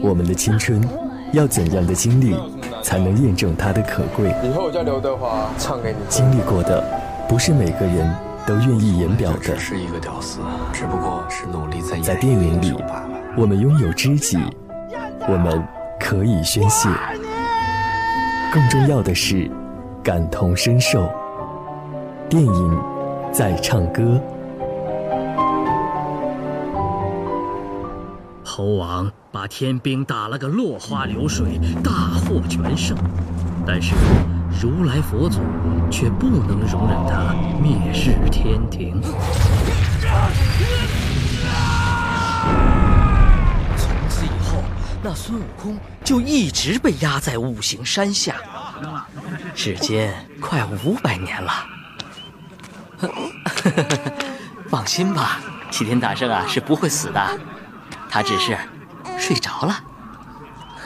我们的青春，要怎样的经历才能验证它的可贵？以后我叫刘德华，唱给你。经历过的，不是每个人都愿意言表的。只是一个屌丝，只不过是努力在在电影里，我们拥有知己，我们可以宣泄。更重要的是，感同身受。电影在唱歌。猴王把天兵打了个落花流水，大获全胜，但是如来佛祖却不能容忍他灭日天庭。从此以后，那孙悟空就一直被压在五行山下，时间快五百年了。放心吧，齐天大圣啊是不会死的。他只是睡着了。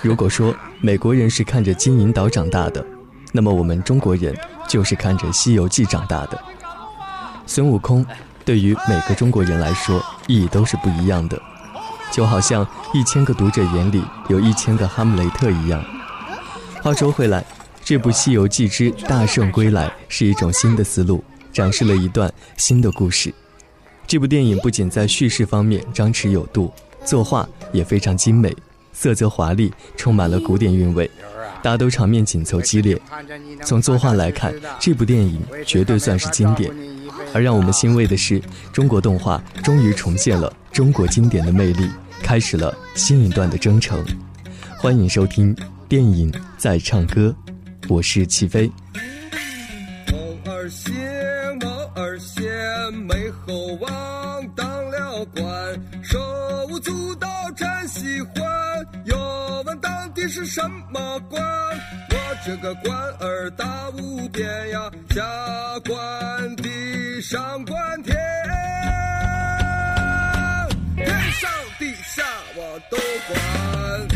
如果说美国人是看着金银岛长大的，那么我们中国人就是看着《西游记》长大的。孙悟空对于每个中国人来说意义都是不一样的，就好像一千个读者眼里有一千个哈姆雷特一样。话说回来，这部《西游记之大圣归来》是一种新的思路，展示了一段新的故事。这部电影不仅在叙事方面张弛有度。作画也非常精美，色泽华丽，充满了古典韵味，打斗场面紧凑激烈。从作画来看，这部电影绝对算是经典。而让我们欣慰的是，中国动画终于重现了中国经典的魅力，开始了新一段的征程。欢迎收听电影在唱歌，我是齐飞。是什么官？我这个官儿大无边呀，下官地上官天，天上地下我都管。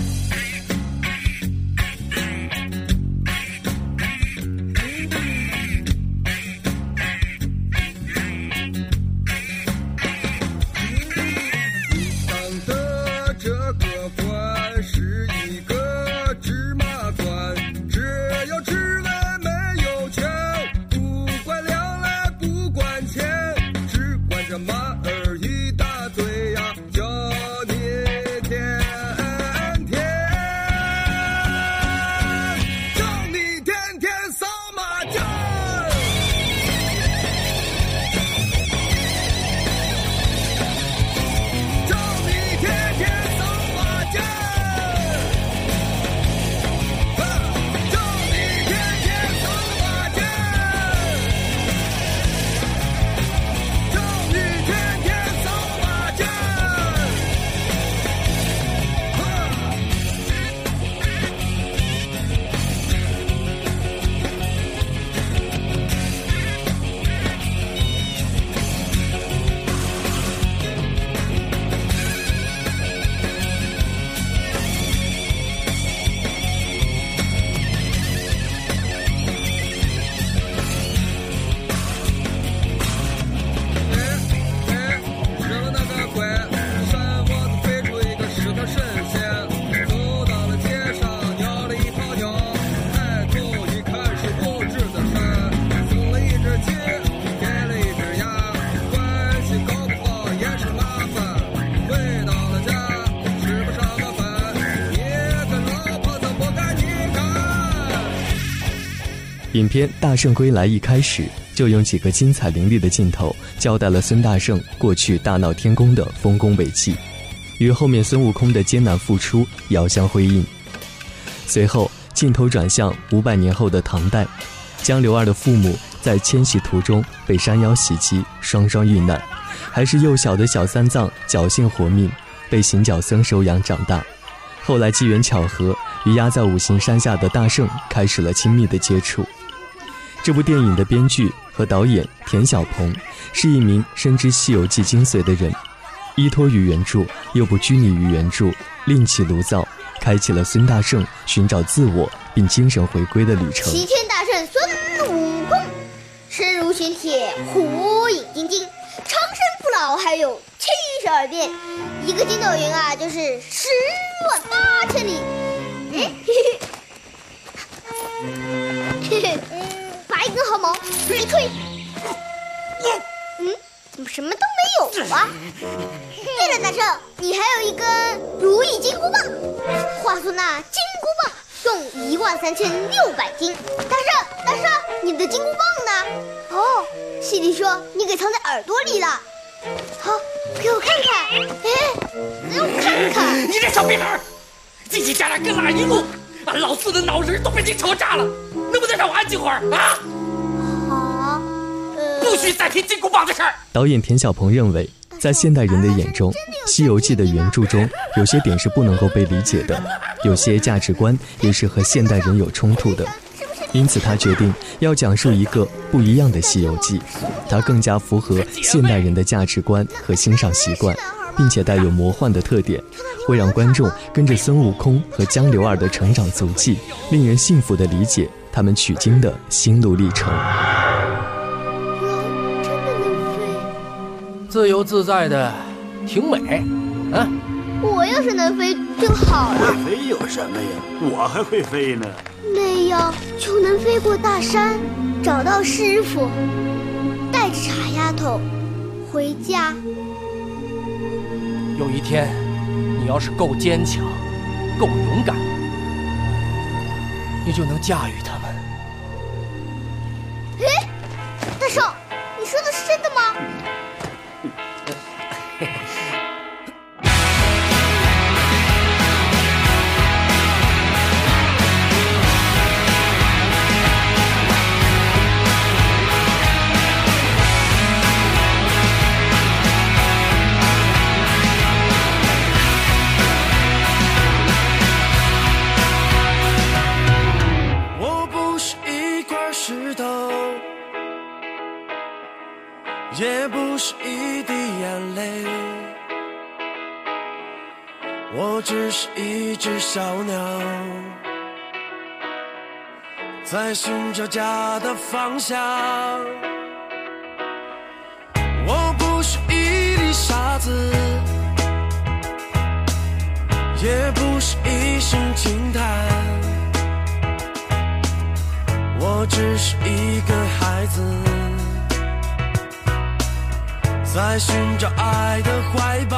影片《大圣归来》一开始就用几个精彩凌厉的镜头，交代了孙大圣过去大闹天宫的丰功伟绩，与后面孙悟空的艰难付出遥相辉映。随后，镜头转向五百年后的唐代，江流儿的父母在迁徙途中被山妖袭击，双双遇难，还是幼小的小三藏侥幸活命，被行脚僧收养长大。后来机缘巧合，与压在五行山下的大圣开始了亲密的接触。这部电影的编剧和导演田晓鹏是一名深知《西游记》精髓的人，依托于原著又不拘泥于原著，另起炉灶，开启了孙大圣寻找自我并精神回归的旅程。齐天大圣孙悟空，身如玄铁，火眼金睛，长生不老，还有七十二变，一个筋斗云啊，就是十万八千里。嘿嘿嘿，拔一根毫毛，吹一吹。嗯，怎么什么都没有啊？对了，大圣，你还有一根如意金箍棒。话说那金箍棒重一万三千六百斤。大圣，大圣，你的金箍棒呢？哦，西里说你给藏在耳朵里了。好，给我看看。哎，给我看看。你这小屁孩，叽叽喳喳跟哪一路，俺老四的脑仁都被你吵炸了，能不能让我安静会儿啊？好，呃，不许再提金箍棒的事儿。导演田晓鹏认为，在现代人的眼中，《西游记》的原著中有些点是不能够被理解的，有些价值观也是和现代人有冲突的。因此，他决定要讲述一个不一样的《西游记》，它更加符合现代人的价值观和欣赏习惯，并且带有魔幻的特点，会让观众跟着孙悟空和江流儿的成长足迹，令人信服地理解他们取经的心路历程。龙真的能飞？自由自在的，挺美。啊，我要是能飞就好了，会飞有什么呀？我还会飞呢。那样就能飞过大山，找到师傅，带着傻丫头回家。有一天，你要是够坚强，够勇敢，你就能驾驭他们。也不是一滴眼泪，我只是一只小鸟，在寻找家的方向。我不是一粒沙子，也不是一声轻叹。我只是一个孩子，在寻找爱的怀抱，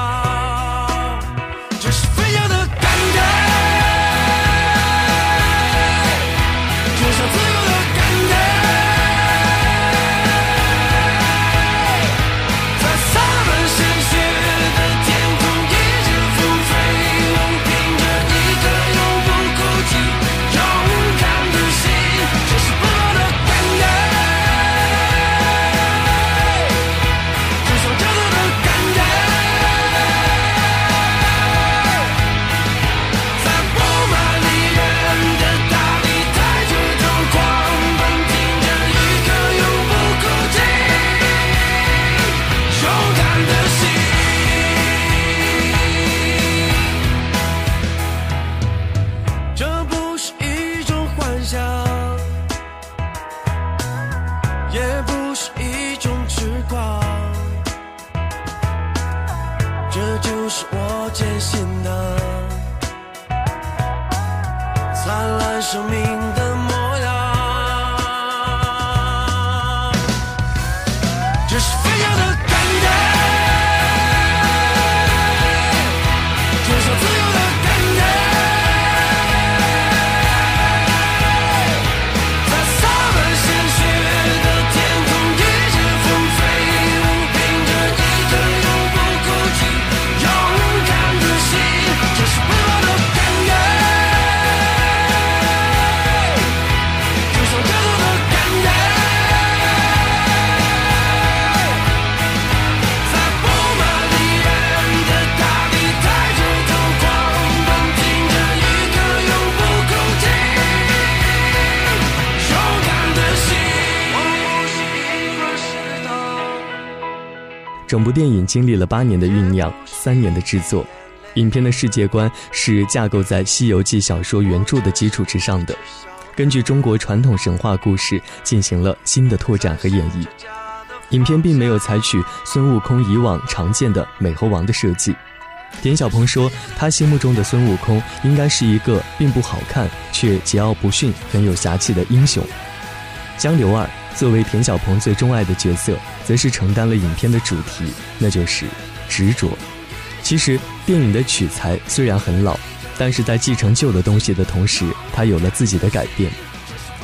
整部电影经历了八年的酝酿，三年的制作。影片的世界观是架构在《西游记》小说原著的基础之上的，根据中国传统神话故事进行了新的拓展和演绎。影片并没有采取孙悟空以往常见的美猴王的设计。田小鹏说，他心目中的孙悟空应该是一个并不好看却桀骜不驯、很有侠气的英雄。江流儿作为田小鹏最钟爱的角色，则是承担了影片的主题，那就是执着。其实，电影的取材虽然很老，但是在继承旧的东西的同时，它有了自己的改变。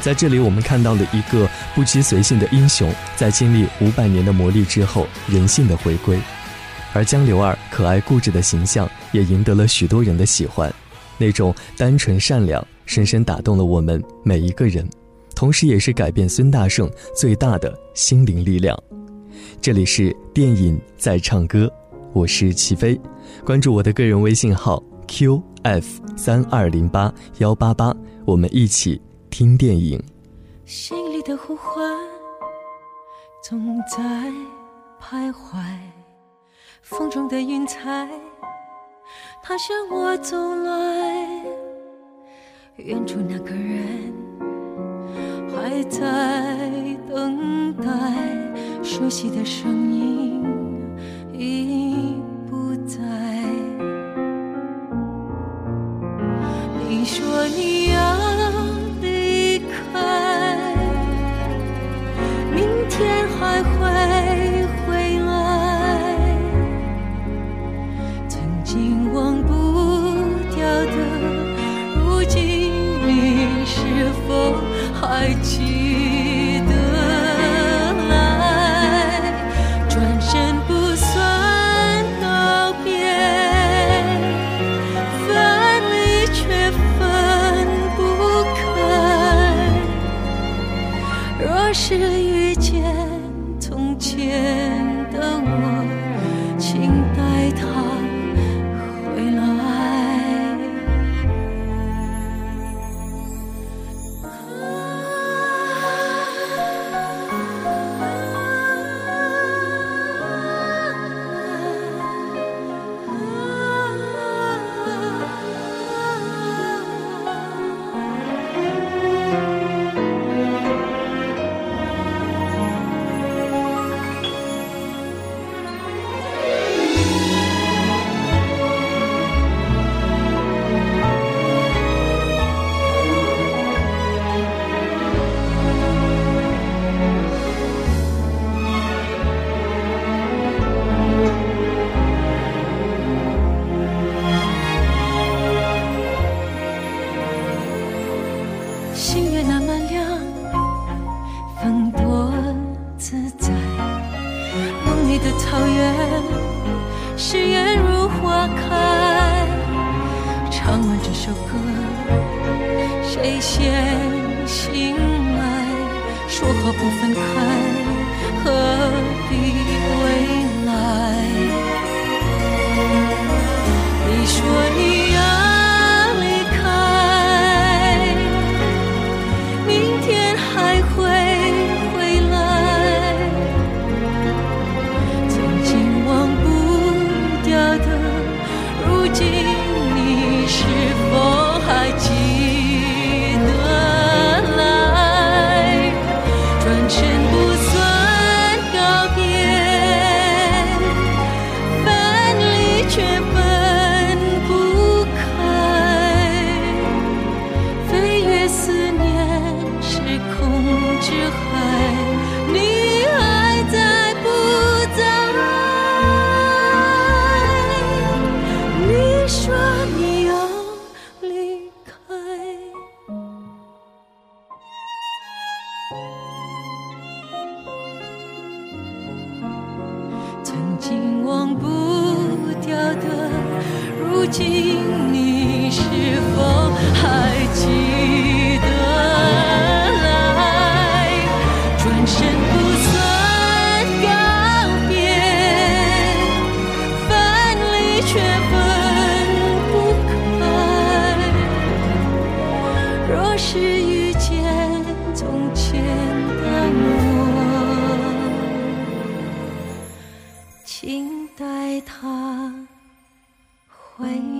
在这里，我们看到了一个不羁随性的英雄，在经历五百年的磨砺之后，人性的回归。而江流儿可爱固执的形象，也赢得了许多人的喜欢。那种单纯善良，深深打动了我们每一个人，同时也是改变孙大圣最大的心灵力量。这里是电影在唱歌，我是齐飞，关注我的个人微信号 qf 三二零八幺八八，我们一起听电影。心里的呼唤总在徘徊，风中的云彩，它向我走来。远处那个人还在等待，熟悉的声音竟忘不掉的，如今你是否还记得？来，转身不算告别，分离却分不开。若是遇见从前。他回。